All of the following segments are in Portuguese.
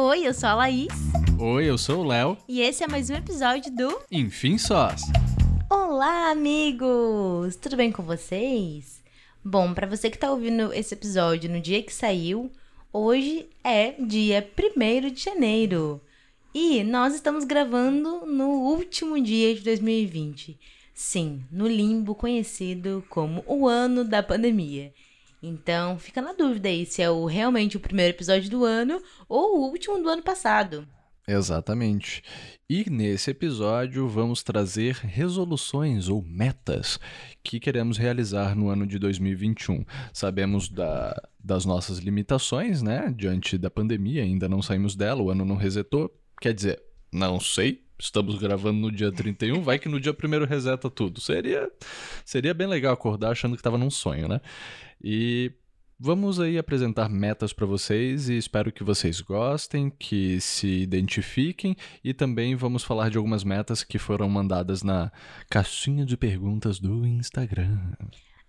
Oi, eu sou a Laís. Oi, eu sou o Léo. E esse é mais um episódio do Enfim Sós. Olá, amigos! Tudo bem com vocês? Bom, para você que tá ouvindo esse episódio no dia que saiu, hoje é dia 1 de janeiro. E nós estamos gravando no último dia de 2020. Sim, no limbo conhecido como o ano da pandemia. Então, fica na dúvida aí se é o, realmente o primeiro episódio do ano ou o último do ano passado. Exatamente. E nesse episódio vamos trazer resoluções ou metas que queremos realizar no ano de 2021. Sabemos da, das nossas limitações, né? Diante da pandemia, ainda não saímos dela, o ano não resetou. Quer dizer, não sei, estamos gravando no dia 31, vai que no dia primeiro reseta tudo. Seria, seria bem legal acordar achando que estava num sonho, né? E vamos aí apresentar metas para vocês e espero que vocês gostem, que se identifiquem e também vamos falar de algumas metas que foram mandadas na caixinha de perguntas do Instagram.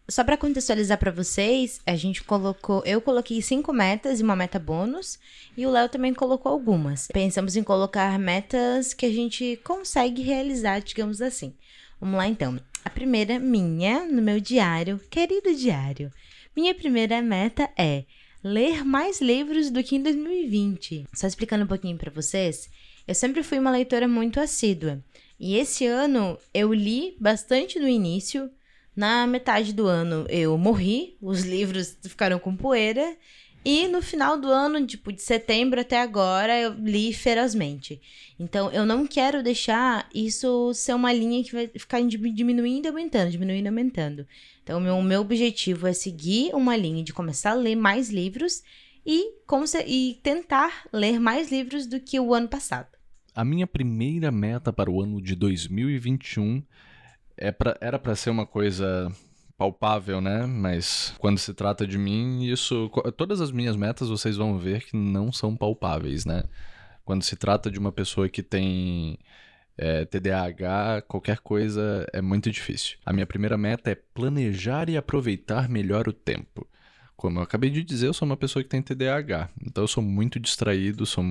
Só para contextualizar para vocês, a gente colocou, eu coloquei cinco metas e uma meta bônus, e o Léo também colocou algumas. Pensamos em colocar metas que a gente consegue realizar, digamos assim. Vamos lá então. A primeira minha, no meu diário, querido diário. Minha primeira meta é ler mais livros do que em 2020. Só explicando um pouquinho para vocês, eu sempre fui uma leitora muito assídua. E esse ano eu li bastante no início. Na metade do ano eu morri, os livros ficaram com poeira e no final do ano, tipo, de setembro até agora, eu li ferozmente. Então, eu não quero deixar isso ser uma linha que vai ficar diminuindo e aumentando, diminuindo e aumentando. Então, o meu, meu objetivo é seguir uma linha de começar a ler mais livros e, e tentar ler mais livros do que o ano passado. A minha primeira meta para o ano de 2021 é pra, era para ser uma coisa palpável, né? Mas quando se trata de mim, isso. Todas as minhas metas vocês vão ver que não são palpáveis, né? Quando se trata de uma pessoa que tem é, TDAH, qualquer coisa é muito difícil. A minha primeira meta é planejar e aproveitar melhor o tempo. Como eu acabei de dizer, eu sou uma pessoa que tem TDAH, então eu sou muito distraído, sou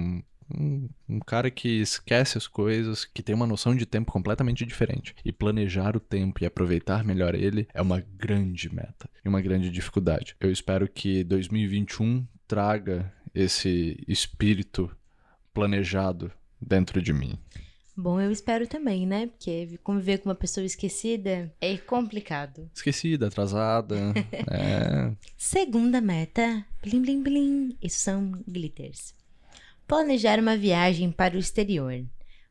um, um, cara que esquece as coisas, que tem uma noção de tempo completamente diferente. E planejar o tempo e aproveitar melhor ele é uma grande meta e uma grande dificuldade. Eu espero que 2021 traga esse espírito planejado dentro de mim. Bom, eu espero também, né? Porque conviver com uma pessoa esquecida é complicado. Esquecida, atrasada. é. Segunda meta: blim blim blim. Isso são glitters. Planejar uma viagem para o exterior.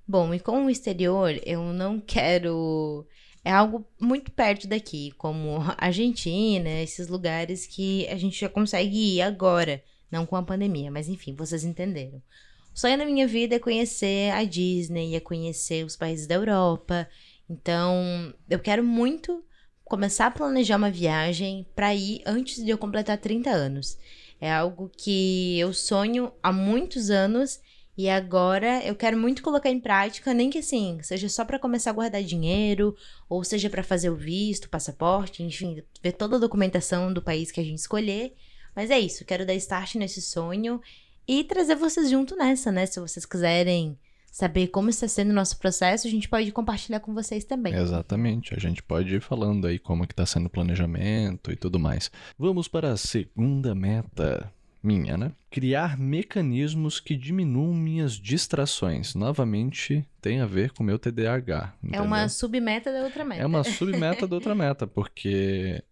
Bom, e com o exterior, eu não quero. É algo muito perto daqui, como Argentina, esses lugares que a gente já consegue ir agora, não com a pandemia, mas enfim, vocês entenderam. O sonho da minha vida é conhecer a Disney, é conhecer os países da Europa. Então, eu quero muito começar a planejar uma viagem para ir antes de eu completar 30 anos. É algo que eu sonho há muitos anos e agora eu quero muito colocar em prática, nem que assim, seja só para começar a guardar dinheiro, ou seja para fazer o visto, passaporte, enfim, ver toda a documentação do país que a gente escolher. Mas é isso, quero dar start nesse sonho e trazer vocês junto nessa, né? Se vocês quiserem saber como está sendo o nosso processo, a gente pode compartilhar com vocês também. Exatamente, a gente pode ir falando aí como é que está sendo o planejamento e tudo mais. Vamos para a segunda meta minha, né? Criar mecanismos que diminuam minhas distrações. Novamente, tem a ver com o meu TDAH. Entendeu? É uma submeta da outra meta. É uma submeta da outra meta, porque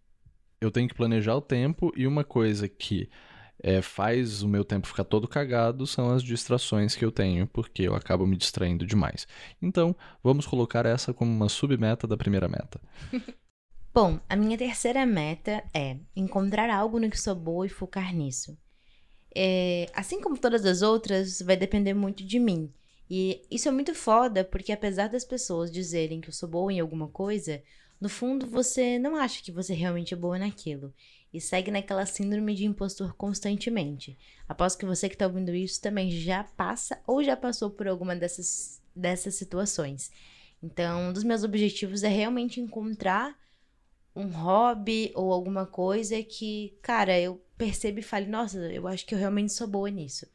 eu tenho que planejar o tempo e uma coisa que é, faz o meu tempo ficar todo cagado são as distrações que eu tenho, porque eu acabo me distraindo demais. Então, vamos colocar essa como uma submeta da primeira meta. Bom, a minha terceira meta é encontrar algo no que sou boa e focar nisso. É, assim como todas as outras, vai depender muito de mim. E isso é muito foda, porque apesar das pessoas dizerem que eu sou boa em alguma coisa, no fundo você não acha que você realmente é boa naquilo e segue naquela síndrome de impostor constantemente. Aposto que você que está ouvindo isso também já passa ou já passou por alguma dessas, dessas situações. Então, um dos meus objetivos é realmente encontrar um hobby ou alguma coisa que, cara, eu percebo e fale, nossa, eu acho que eu realmente sou boa nisso.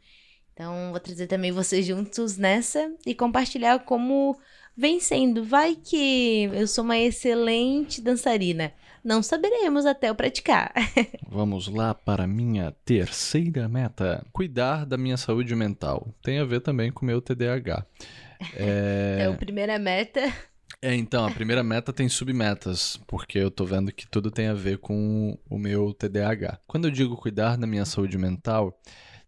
Então, vou trazer também vocês juntos nessa e compartilhar como vem sendo. Vai que eu sou uma excelente dançarina. Não saberemos até eu praticar. Vamos lá para a minha terceira meta: cuidar da minha saúde mental. Tem a ver também com o meu TDAH. É... Então, primeira meta. É, então, a primeira meta tem submetas, porque eu tô vendo que tudo tem a ver com o meu TDAH. Quando eu digo cuidar da minha saúde mental,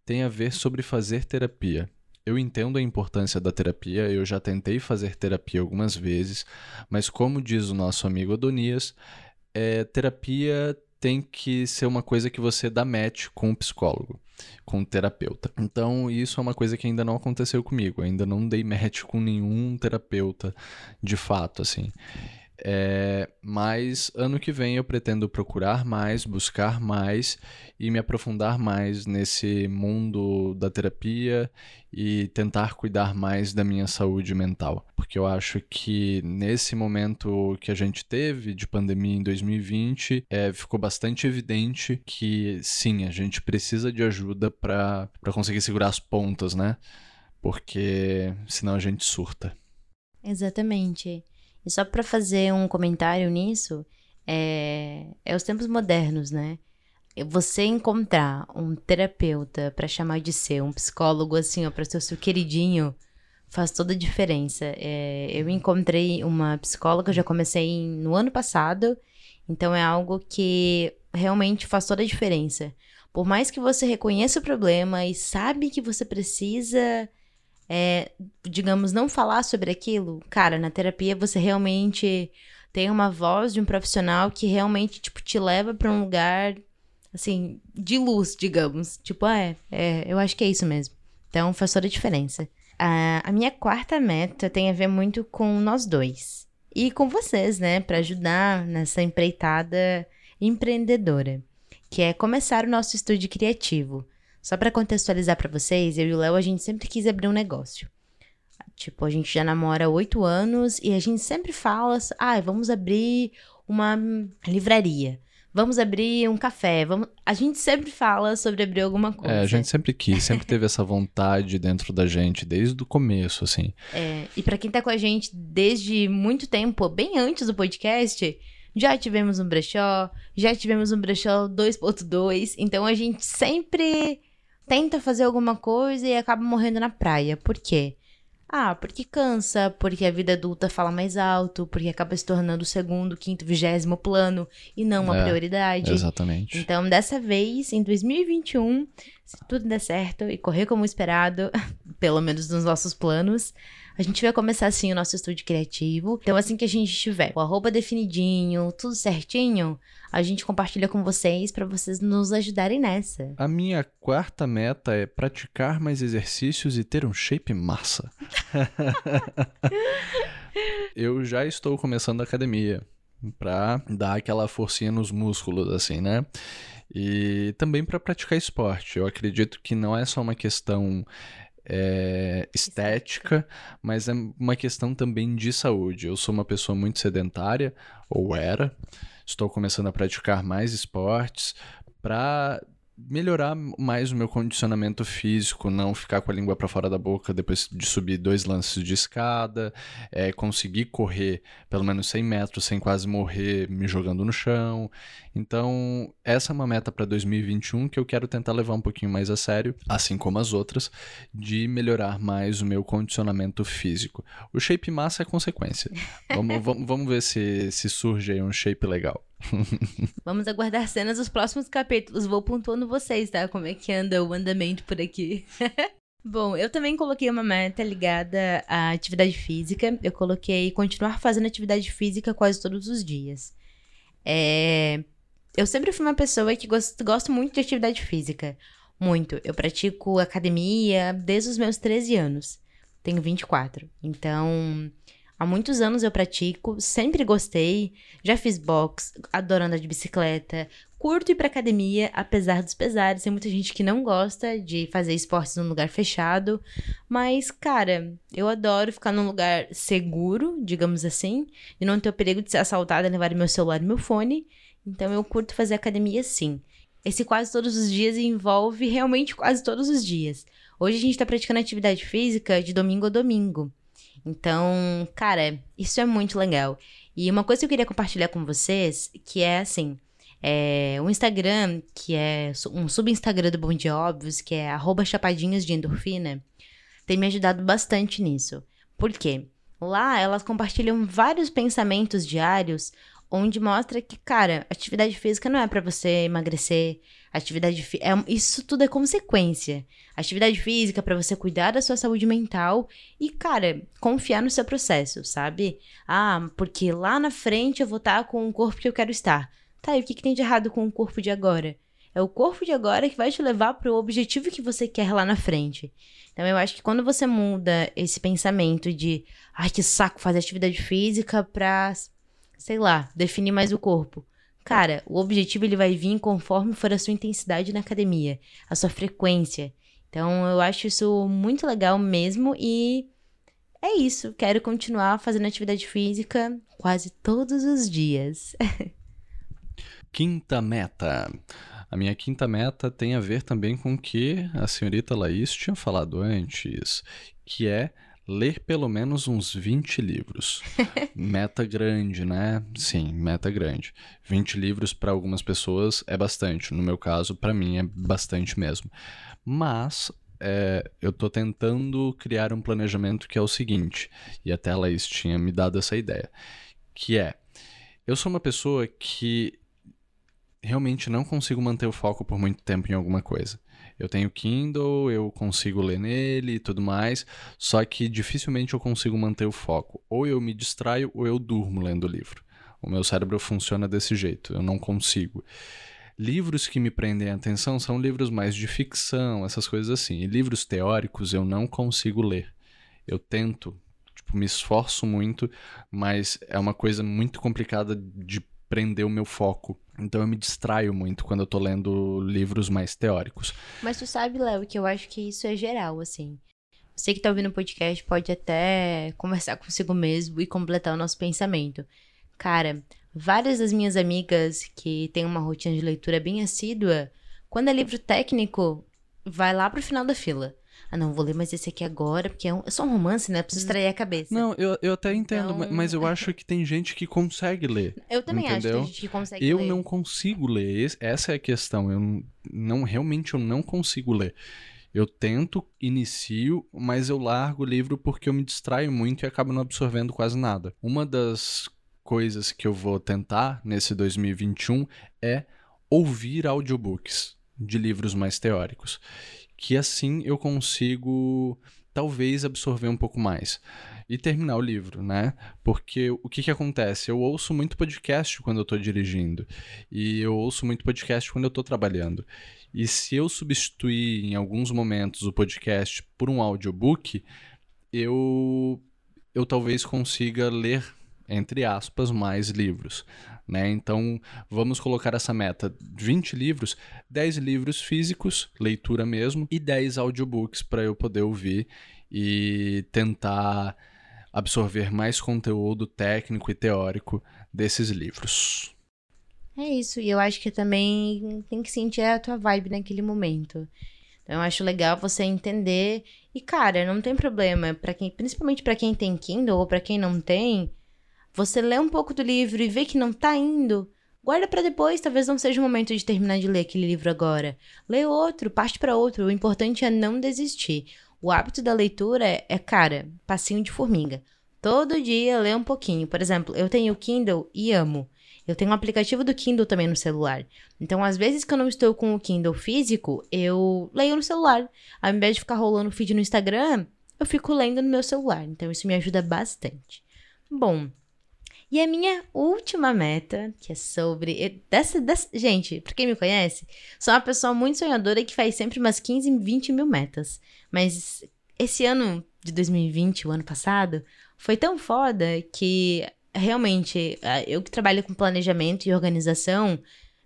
tem a ver sobre fazer terapia. Eu entendo a importância da terapia, eu já tentei fazer terapia algumas vezes, mas como diz o nosso amigo Adonias, é, terapia tem que ser uma coisa que você dá match com o psicólogo, com o terapeuta. Então, isso é uma coisa que ainda não aconteceu comigo. Ainda não dei match com nenhum terapeuta de fato, assim. É, mas ano que vem eu pretendo procurar mais, buscar mais e me aprofundar mais nesse mundo da terapia e tentar cuidar mais da minha saúde mental. Porque eu acho que nesse momento que a gente teve de pandemia em 2020, é, ficou bastante evidente que sim, a gente precisa de ajuda para conseguir segurar as pontas, né? Porque senão a gente surta. Exatamente. E só para fazer um comentário nisso, é, é os tempos modernos, né? Você encontrar um terapeuta para chamar de seu, um psicólogo assim, ó, para ser o seu queridinho, faz toda a diferença. É, eu encontrei uma psicóloga, já comecei no ano passado, então é algo que realmente faz toda a diferença. Por mais que você reconheça o problema e sabe que você precisa é, digamos, não falar sobre aquilo, cara, na terapia você realmente tem uma voz de um profissional que realmente, tipo, te leva para um lugar, assim, de luz, digamos. Tipo, é, é, eu acho que é isso mesmo. Então, faz toda a diferença. A, a minha quarta meta tem a ver muito com nós dois. E com vocês, né, para ajudar nessa empreitada empreendedora, que é começar o nosso estúdio criativo. Só para contextualizar para vocês, eu e o Léo, a gente sempre quis abrir um negócio. Tipo, a gente já namora oito anos e a gente sempre fala, ah, vamos abrir uma livraria. Vamos abrir um café. Vamos... A gente sempre fala sobre abrir alguma coisa. É, a gente sempre quis, sempre teve essa vontade dentro da gente, desde o começo, assim. É, e para quem tá com a gente desde muito tempo, bem antes do podcast, já tivemos um brechó, já tivemos um brechó 2.2, então a gente sempre tenta fazer alguma coisa e acaba morrendo na praia. Por quê? Ah, porque cansa, porque a vida adulta fala mais alto, porque acaba se tornando o segundo, quinto, vigésimo plano e não uma é, prioridade. Exatamente. Então, dessa vez, em 2021, se tudo der certo e correr como esperado, pelo menos nos nossos planos, a gente vai começar assim o nosso estúdio criativo. Então, assim que a gente tiver o arroba definidinho, tudo certinho, a gente compartilha com vocês para vocês nos ajudarem nessa. A minha quarta meta é praticar mais exercícios e ter um shape massa. Eu já estou começando a academia para dar aquela forcinha nos músculos, assim, né? E também para praticar esporte. Eu acredito que não é só uma questão é, estética, mas é uma questão também de saúde. Eu sou uma pessoa muito sedentária, ou era, estou começando a praticar mais esportes para melhorar mais o meu condicionamento físico, não ficar com a língua para fora da boca depois de subir dois lances de escada, é, conseguir correr pelo menos 100 metros sem quase morrer me jogando no chão. Então, essa é uma meta para 2021 que eu quero tentar levar um pouquinho mais a sério, assim como as outras, de melhorar mais o meu condicionamento físico. O shape massa é consequência. vamos, vamos, vamos ver se, se surge aí um shape legal. Vamos aguardar cenas dos próximos capítulos. Vou pontuando vocês, tá? Como é que anda o andamento por aqui. Bom, eu também coloquei uma meta ligada à atividade física. Eu coloquei continuar fazendo atividade física quase todos os dias. É... Eu sempre fui uma pessoa que gosto, gosto muito de atividade física. Muito. Eu pratico academia desde os meus 13 anos. Tenho 24. Então, Há muitos anos eu pratico, sempre gostei, já fiz box, adoro andar de bicicleta, curto ir pra academia, apesar dos pesares. Tem muita gente que não gosta de fazer esportes num lugar fechado, mas, cara, eu adoro ficar num lugar seguro, digamos assim, e não ter o perigo de ser assaltada, levar meu celular e meu fone. Então eu curto fazer academia sim. esse quase todos os dias envolve realmente quase todos os dias. Hoje a gente está praticando atividade física de domingo a domingo. Então, cara, isso é muito legal. E uma coisa que eu queria compartilhar com vocês, que é assim, é, o Instagram, que é um sub-Instagram do Bom Dia Óbvios, que é arroba chapadinhas de endorfina, tem me ajudado bastante nisso. Por quê? Lá elas compartilham vários pensamentos diários onde mostra que, cara, atividade física não é para você emagrecer. Atividade é, isso tudo é consequência. Atividade física para você cuidar da sua saúde mental e, cara, confiar no seu processo, sabe? Ah, porque lá na frente eu vou estar com o corpo que eu quero estar. Tá, e o que, que tem de errado com o corpo de agora? É o corpo de agora que vai te levar para o objetivo que você quer lá na frente. Então eu acho que quando você muda esse pensamento de, ai que saco fazer atividade física pra sei lá, definir mais o corpo. Cara, o objetivo ele vai vir conforme for a sua intensidade na academia, a sua frequência. Então eu acho isso muito legal mesmo e é isso. Quero continuar fazendo atividade física quase todos os dias. quinta meta. A minha quinta meta tem a ver também com o que a senhorita Laís tinha falado antes, que é ler pelo menos uns 20 livros. meta grande, né? Sim, meta grande. 20 livros para algumas pessoas é bastante. No meu caso, para mim é bastante mesmo. Mas é, eu estou tentando criar um planejamento que é o seguinte, e até a Laís tinha me dado essa ideia, que é, eu sou uma pessoa que realmente não consigo manter o foco por muito tempo em alguma coisa. Eu tenho Kindle, eu consigo ler nele e tudo mais, só que dificilmente eu consigo manter o foco. Ou eu me distraio ou eu durmo lendo o livro. O meu cérebro funciona desse jeito, eu não consigo. Livros que me prendem a atenção são livros mais de ficção, essas coisas assim. E livros teóricos eu não consigo ler. Eu tento, tipo, me esforço muito, mas é uma coisa muito complicada de prender o meu foco. Então eu me distraio muito quando eu tô lendo livros mais teóricos. Mas tu sabe, Léo, que eu acho que isso é geral, assim. Você que tá ouvindo o podcast pode até conversar consigo mesmo e completar o nosso pensamento. Cara, várias das minhas amigas que têm uma rotina de leitura bem assídua, quando é livro técnico, vai lá pro final da fila ah, não, vou ler mais esse aqui agora, porque é, um, é só um romance, né? Preciso extrair a cabeça. Não, eu, eu até entendo, então... mas eu acho que tem gente que consegue ler. Eu também entendeu? acho que tem gente que consegue eu ler. Eu não consigo ler, essa é a questão. Eu não, realmente eu não consigo ler. Eu tento, inicio, mas eu largo o livro porque eu me distraio muito e acabo não absorvendo quase nada. Uma das coisas que eu vou tentar nesse 2021 é ouvir audiobooks de livros mais teóricos que assim eu consigo talvez absorver um pouco mais e terminar o livro, né? Porque o que, que acontece? Eu ouço muito podcast quando eu estou dirigindo e eu ouço muito podcast quando eu estou trabalhando. E se eu substituir em alguns momentos o podcast por um audiobook, eu eu talvez consiga ler entre aspas mais livros, né? Então, vamos colocar essa meta: 20 livros, 10 livros físicos, leitura mesmo, e 10 audiobooks para eu poder ouvir e tentar absorver mais conteúdo técnico e teórico desses livros. É isso, e eu acho que também tem que sentir a tua vibe naquele momento. Então eu acho legal você entender e cara, não tem problema para quem, principalmente para quem tem Kindle ou para quem não tem, você lê um pouco do livro e vê que não tá indo, guarda para depois, talvez não seja o momento de terminar de ler aquele livro agora. Lê outro, parte para outro. O importante é não desistir. O hábito da leitura é, é, cara, passinho de formiga. Todo dia lê um pouquinho. Por exemplo, eu tenho o Kindle e amo. Eu tenho um aplicativo do Kindle também no celular. Então, às vezes que eu não estou com o Kindle físico, eu leio no celular. Ao invés de ficar rolando feed no Instagram, eu fico lendo no meu celular. Então, isso me ajuda bastante. Bom, e a minha última meta, que é sobre. Dessa, dessa, gente, pra quem me conhece, sou uma pessoa muito sonhadora que faz sempre umas 15, 20 mil metas. Mas esse ano de 2020, o ano passado, foi tão foda que realmente eu que trabalho com planejamento e organização.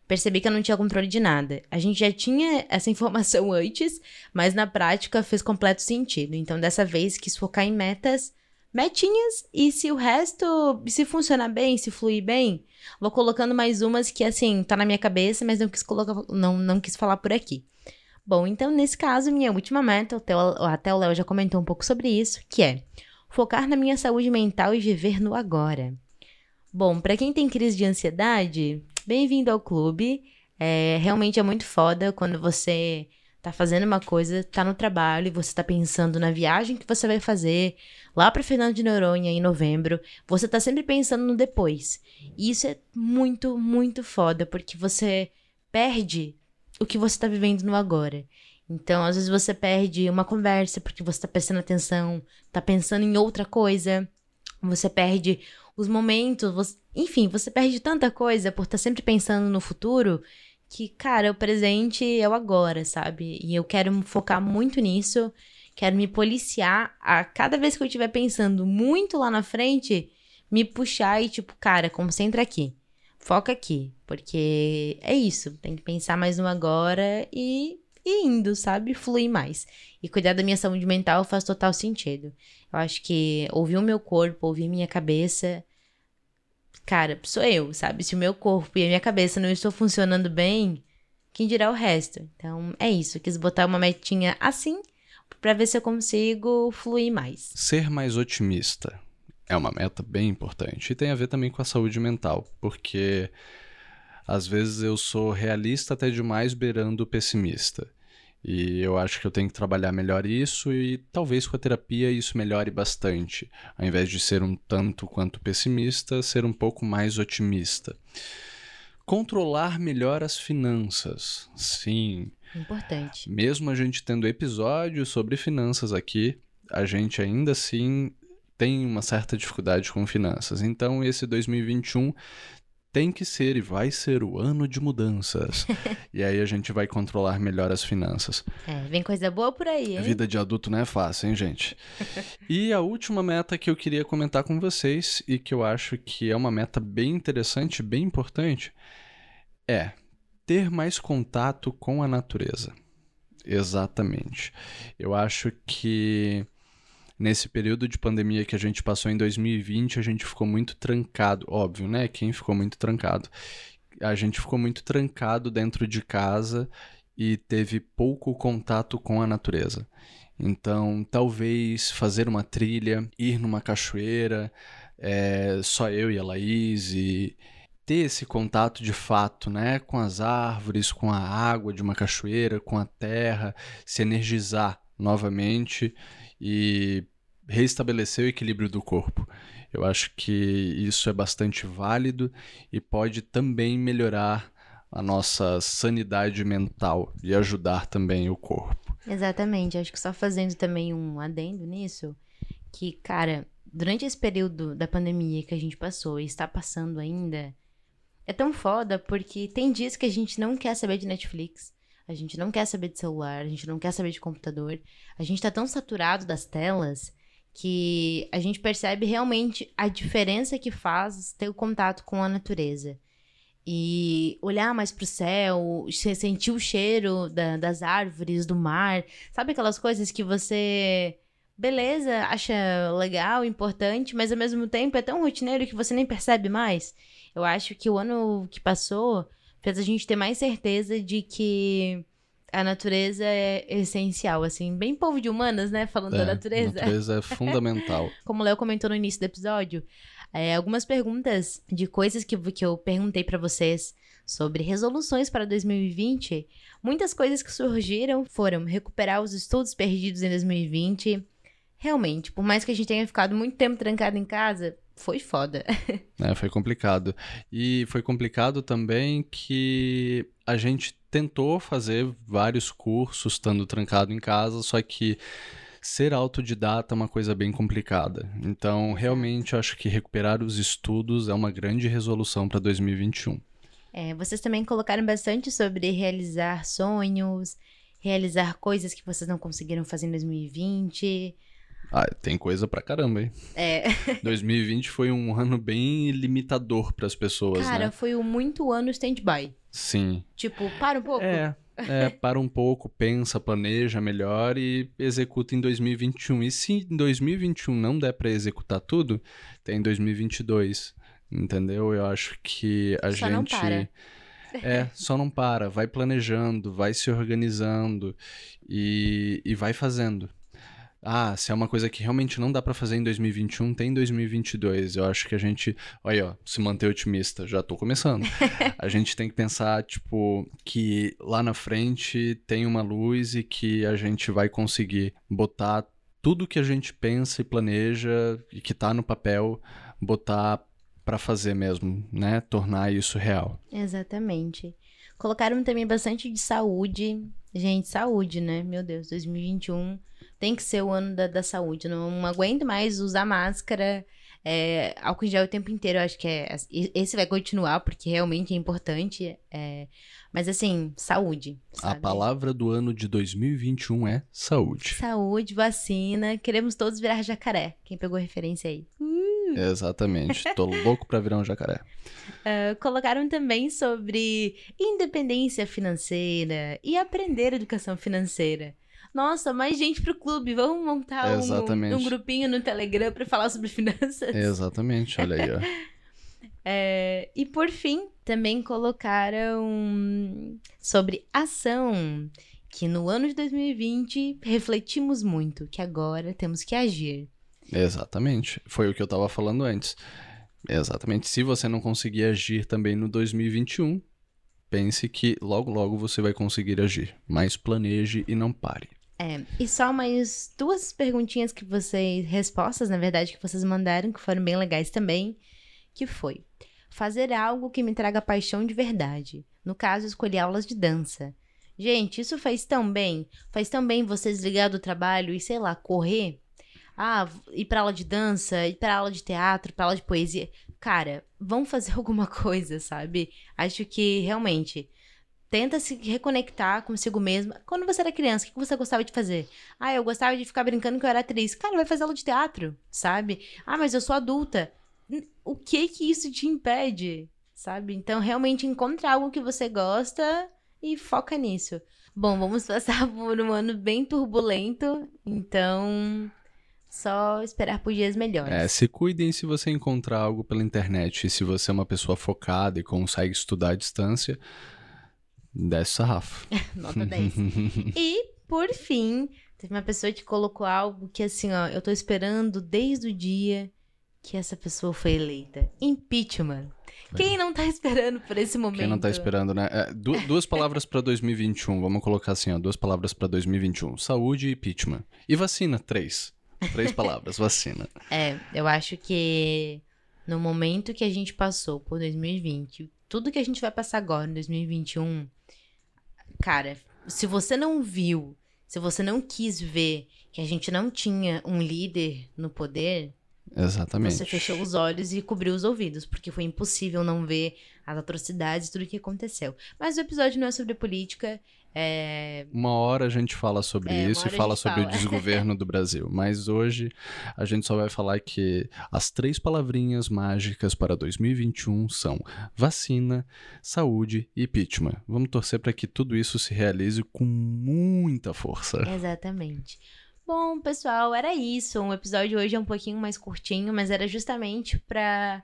Percebi que eu não tinha controle de nada. A gente já tinha essa informação antes, mas na prática fez completo sentido. Então, dessa vez, quis focar em metas metinhas e se o resto, se funcionar bem, se fluir bem, vou colocando mais umas que assim, tá na minha cabeça, mas não quis colocar, não, não quis falar por aqui. Bom, então nesse caso, minha última meta, até o Léo já comentou um pouco sobre isso, que é focar na minha saúde mental e viver no agora. Bom, para quem tem crise de ansiedade, bem-vindo ao clube. É, realmente é muito foda quando você tá fazendo uma coisa, tá no trabalho você tá pensando na viagem que você vai fazer lá para Fernando de Noronha em novembro, você tá sempre pensando no depois. E isso é muito, muito foda, porque você perde o que você tá vivendo no agora. Então, às vezes você perde uma conversa porque você tá prestando atenção, tá pensando em outra coisa. Você perde os momentos, você... enfim, você perde tanta coisa por estar tá sempre pensando no futuro que, cara, o presente é o agora, sabe? E eu quero focar muito nisso, quero me policiar a cada vez que eu estiver pensando muito lá na frente, me puxar e tipo, cara, concentra aqui. Foca aqui, porque é isso, tem que pensar mais no agora e, e indo, sabe? Fluir mais. E cuidar da minha saúde mental faz total sentido. Eu acho que ouvir o meu corpo, ouvir minha cabeça cara, sou eu, sabe? Se o meu corpo e a minha cabeça não estão funcionando bem, quem dirá o resto? Então, é isso. Quis botar uma metinha assim para ver se eu consigo fluir mais. Ser mais otimista é uma meta bem importante e tem a ver também com a saúde mental, porque às vezes eu sou realista até demais beirando pessimista. E eu acho que eu tenho que trabalhar melhor isso e talvez com a terapia isso melhore bastante. Ao invés de ser um tanto quanto pessimista, ser um pouco mais otimista. Controlar melhor as finanças. Sim. Importante. Mesmo a gente tendo episódios sobre finanças aqui, a gente ainda assim tem uma certa dificuldade com finanças. Então, esse 2021 tem que ser e vai ser o ano de mudanças. e aí a gente vai controlar melhor as finanças. É, vem coisa boa por aí, hein? A vida de adulto não é fácil, hein, gente? e a última meta que eu queria comentar com vocês e que eu acho que é uma meta bem interessante, bem importante, é ter mais contato com a natureza. Exatamente. Eu acho que nesse período de pandemia que a gente passou em 2020, a gente ficou muito trancado, óbvio, né? Quem ficou muito trancado? A gente ficou muito trancado dentro de casa e teve pouco contato com a natureza. Então, talvez fazer uma trilha, ir numa cachoeira, é, só eu e a Laís, e ter esse contato de fato, né, com as árvores, com a água de uma cachoeira, com a terra, se energizar novamente e restabelecer o equilíbrio do corpo. Eu acho que isso é bastante válido e pode também melhorar a nossa sanidade mental e ajudar também o corpo. Exatamente, acho que só fazendo também um adendo nisso, que, cara, durante esse período da pandemia que a gente passou e está passando ainda, é tão foda porque tem dias que a gente não quer saber de Netflix, a gente não quer saber de celular, a gente não quer saber de computador. A gente tá tão saturado das telas que a gente percebe realmente a diferença que faz ter o contato com a natureza. E olhar mais pro céu, sentir o cheiro da, das árvores, do mar. Sabe aquelas coisas que você beleza, acha legal, importante, mas ao mesmo tempo é tão rotineiro que você nem percebe mais. Eu acho que o ano que passou fez a gente ter mais certeza de que a natureza é essencial, assim, bem povo de humanas, né? Falando é, da natureza. A natureza é fundamental. Como o Léo comentou no início do episódio, é, algumas perguntas de coisas que, que eu perguntei para vocês sobre resoluções para 2020. Muitas coisas que surgiram foram recuperar os estudos perdidos em 2020. Realmente, por mais que a gente tenha ficado muito tempo trancado em casa, foi foda. É, foi complicado. E foi complicado também que a gente tentou fazer vários cursos estando trancado em casa, só que ser autodidata é uma coisa bem complicada. Então, realmente, acho que recuperar os estudos é uma grande resolução para 2021. É, vocês também colocaram bastante sobre realizar sonhos, realizar coisas que vocês não conseguiram fazer em 2020. Ah, tem coisa pra caramba, hein? É. 2020 foi um ano bem limitador para as pessoas, Cara, né? foi um muito ano stand-by. Sim. Tipo, para um pouco. É. É, para um pouco, pensa, planeja melhor e executa em 2021. E se em 2021 não der para executar tudo, tem 2022. Entendeu? Eu acho que a Só gente. não para. É, só não para. Vai planejando, vai se organizando e, e vai fazendo. Ah, se é uma coisa que realmente não dá pra fazer em 2021, tem em 2022. Eu acho que a gente, olha, ó, se manter otimista, já tô começando. a gente tem que pensar, tipo, que lá na frente tem uma luz e que a gente vai conseguir botar tudo que a gente pensa e planeja e que tá no papel, botar pra fazer mesmo, né? Tornar isso real. Exatamente. Colocaram também bastante de saúde. Gente, saúde, né? Meu Deus, 2021 tem que ser o ano da, da saúde. Não aguento mais usar máscara, é, álcool em gel o tempo inteiro. Eu acho que é, esse vai continuar, porque realmente é importante. É, mas assim, saúde. A sabe? palavra do ano de 2021 é saúde. Saúde, vacina. Queremos todos virar jacaré. Quem pegou referência aí? Exatamente. Tô louco pra virar um jacaré. Uh, colocaram também sobre independência financeira e aprender educação financeira. Nossa, mais gente pro clube. Vamos montar um, um grupinho no Telegram pra falar sobre finanças. Exatamente, olha aí, ó. É, e por fim, também colocaram sobre ação. Que no ano de 2020 refletimos muito, que agora temos que agir. Exatamente. Foi o que eu tava falando antes. Exatamente. Se você não conseguir agir também no 2021, pense que logo logo você vai conseguir agir. Mas planeje e não pare. É, e só mais duas perguntinhas que vocês, respostas, na verdade, que vocês mandaram, que foram bem legais também, que foi fazer algo que me traga paixão de verdade. No caso, escolhi aulas de dança. Gente, isso faz tão bem. Faz tão bem você desligar do trabalho e, sei lá, correr. Ah, ir pra aula de dança, ir pra aula de teatro, pra aula de poesia. Cara, vão fazer alguma coisa, sabe? Acho que realmente tenta se reconectar consigo mesma. Quando você era criança, o que você gostava de fazer? Ah, eu gostava de ficar brincando que eu era atriz. Cara, vai fazer aula de teatro, sabe? Ah, mas eu sou adulta. O que que isso te impede, sabe? Então, realmente encontra algo que você gosta e foca nisso. Bom, vamos passar por um ano bem turbulento, então só esperar por dias melhores. É, se cuidem se você encontrar algo pela internet se você é uma pessoa focada e consegue estudar à distância, desce sarrafo. Nota 10. e, por fim, teve uma pessoa que colocou algo que, assim, ó, eu tô esperando desde o dia que essa pessoa foi eleita. Impeachment. Quem não tá esperando por esse momento? Quem não tá esperando, né? É, du duas palavras pra 2021, vamos colocar assim, ó, duas palavras pra 2021. Saúde e impeachment. E vacina, três. Três palavras, vacina. É, eu acho que no momento que a gente passou por 2020, tudo que a gente vai passar agora em 2021, cara, se você não viu, se você não quis ver que a gente não tinha um líder no poder, Exatamente. você fechou os olhos e cobriu os ouvidos, porque foi impossível não ver as atrocidades, tudo o que aconteceu. Mas o episódio não é sobre política, é... Uma hora a gente fala sobre É, isso e fala sobre o fala. desgoverno do Brasil. Mas hoje a gente só vai falar que as três palavrinhas mágicas para 2021 são vacina, saúde e impeachment. Vamos torcer para que tudo isso se realize com muita força. Exatamente. Bom, pessoal, era isso. O episódio hoje é um pouquinho mais curtinho, mas era justamente pra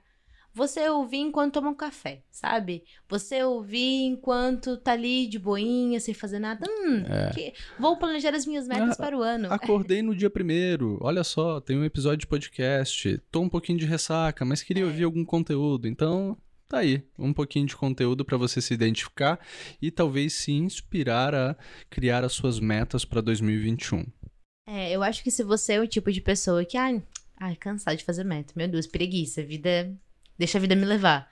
você ouvir enquanto toma um café, sabe? Você ouvir enquanto tá ali de boinha, sem fazer nada. Hum, que- vou planejar as minhas metas Ah, para o ano. Acordei no dia primeiro. Olha só, tem um episódio de podcast. Tô um pouquinho de ressaca, mas queria ouvir algum conteúdo. Então, tá aí. Um pouquinho de conteúdo para você se identificar e talvez se inspirar a criar as suas metas para 2021. É, eu acho que se você é o tipo de pessoa que, ai, ai, cansado de fazer meta, meu Deus, preguiça, vida, deixa a vida me levar.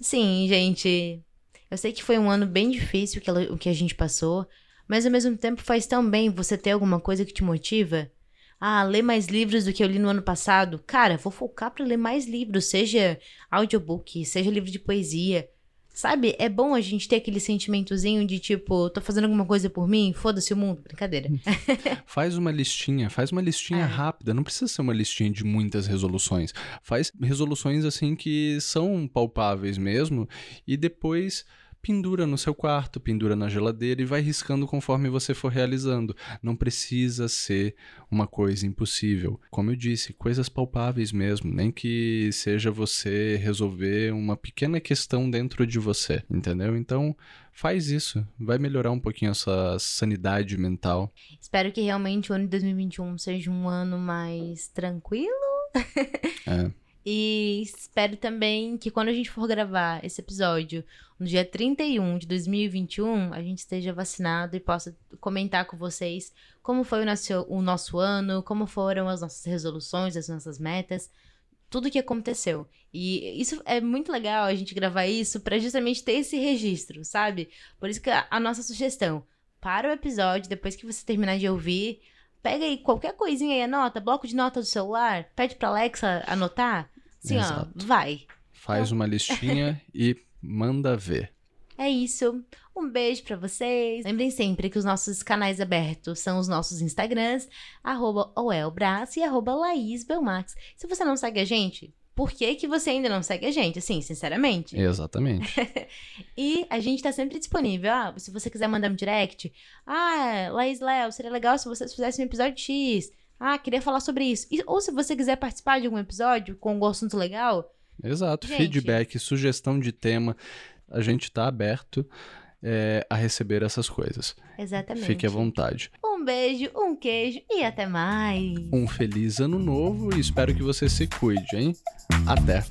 Sim, gente, eu sei que foi um ano bem difícil que ela- o que a gente passou, mas ao mesmo tempo faz tão bem você ter alguma coisa que te motiva. Ah, ler mais livros do que eu li no ano passado. Cara, vou focar pra ler mais livros, seja audiobook, seja livro de poesia. Sabe, é bom a gente ter aquele sentimentozinho de tipo, tô fazendo alguma coisa por mim, foda-se o mundo, brincadeira. Faz uma listinha, faz uma listinha É. rápida, não precisa ser uma listinha de muitas resoluções. Faz resoluções assim que são palpáveis mesmo e depois pendura no seu quarto, pendura na geladeira e vai riscando conforme você for realizando. Não precisa ser uma coisa impossível. Como eu disse, coisas palpáveis mesmo, nem que seja você resolver uma pequena questão dentro de você, entendeu? Então, faz isso, vai melhorar um pouquinho a sua sanidade mental. Espero que realmente o ano de 2021 seja um ano mais tranquilo. É. E espero também que quando a gente for gravar esse episódio, no dia 31 de 2021, a gente esteja vacinado e possa comentar com vocês como foi o nosso, o nosso ano, como foram as nossas resoluções, as nossas metas, tudo o que aconteceu. E isso é muito legal a gente gravar isso para justamente ter esse registro, sabe? Por isso que a, a nossa sugestão, para o episódio, depois que você terminar de ouvir, Pega aí qualquer coisinha aí, anota, bloco de nota do celular, pede pra Alexa anotar. Assim, Exato. ó, vai. Faz uma listinha e manda ver. É isso. Um beijo pra vocês. Lembrem sempre que os nossos canais abertos são os nossos Instagrams, arroba Oelbras e arroba. Se você não segue a gente, por que, que você ainda não segue a gente? Assim, sinceramente. Exatamente. e a gente tá sempre disponível. Ah, se você quiser mandar um direct. Ah, Laís Léo, seria legal se vocês fizessem um episódio X. Ah, queria falar sobre isso. E, ou se você quiser participar de algum episódio com um assunto legal. Exato. Gente. Feedback, sugestão de tema. A gente tá aberto é, a receber essas coisas. Exatamente. Fique à vontade. Um beijo, um queijo e até mais. Um feliz ano novo e espero que você se cuide, hein? Até!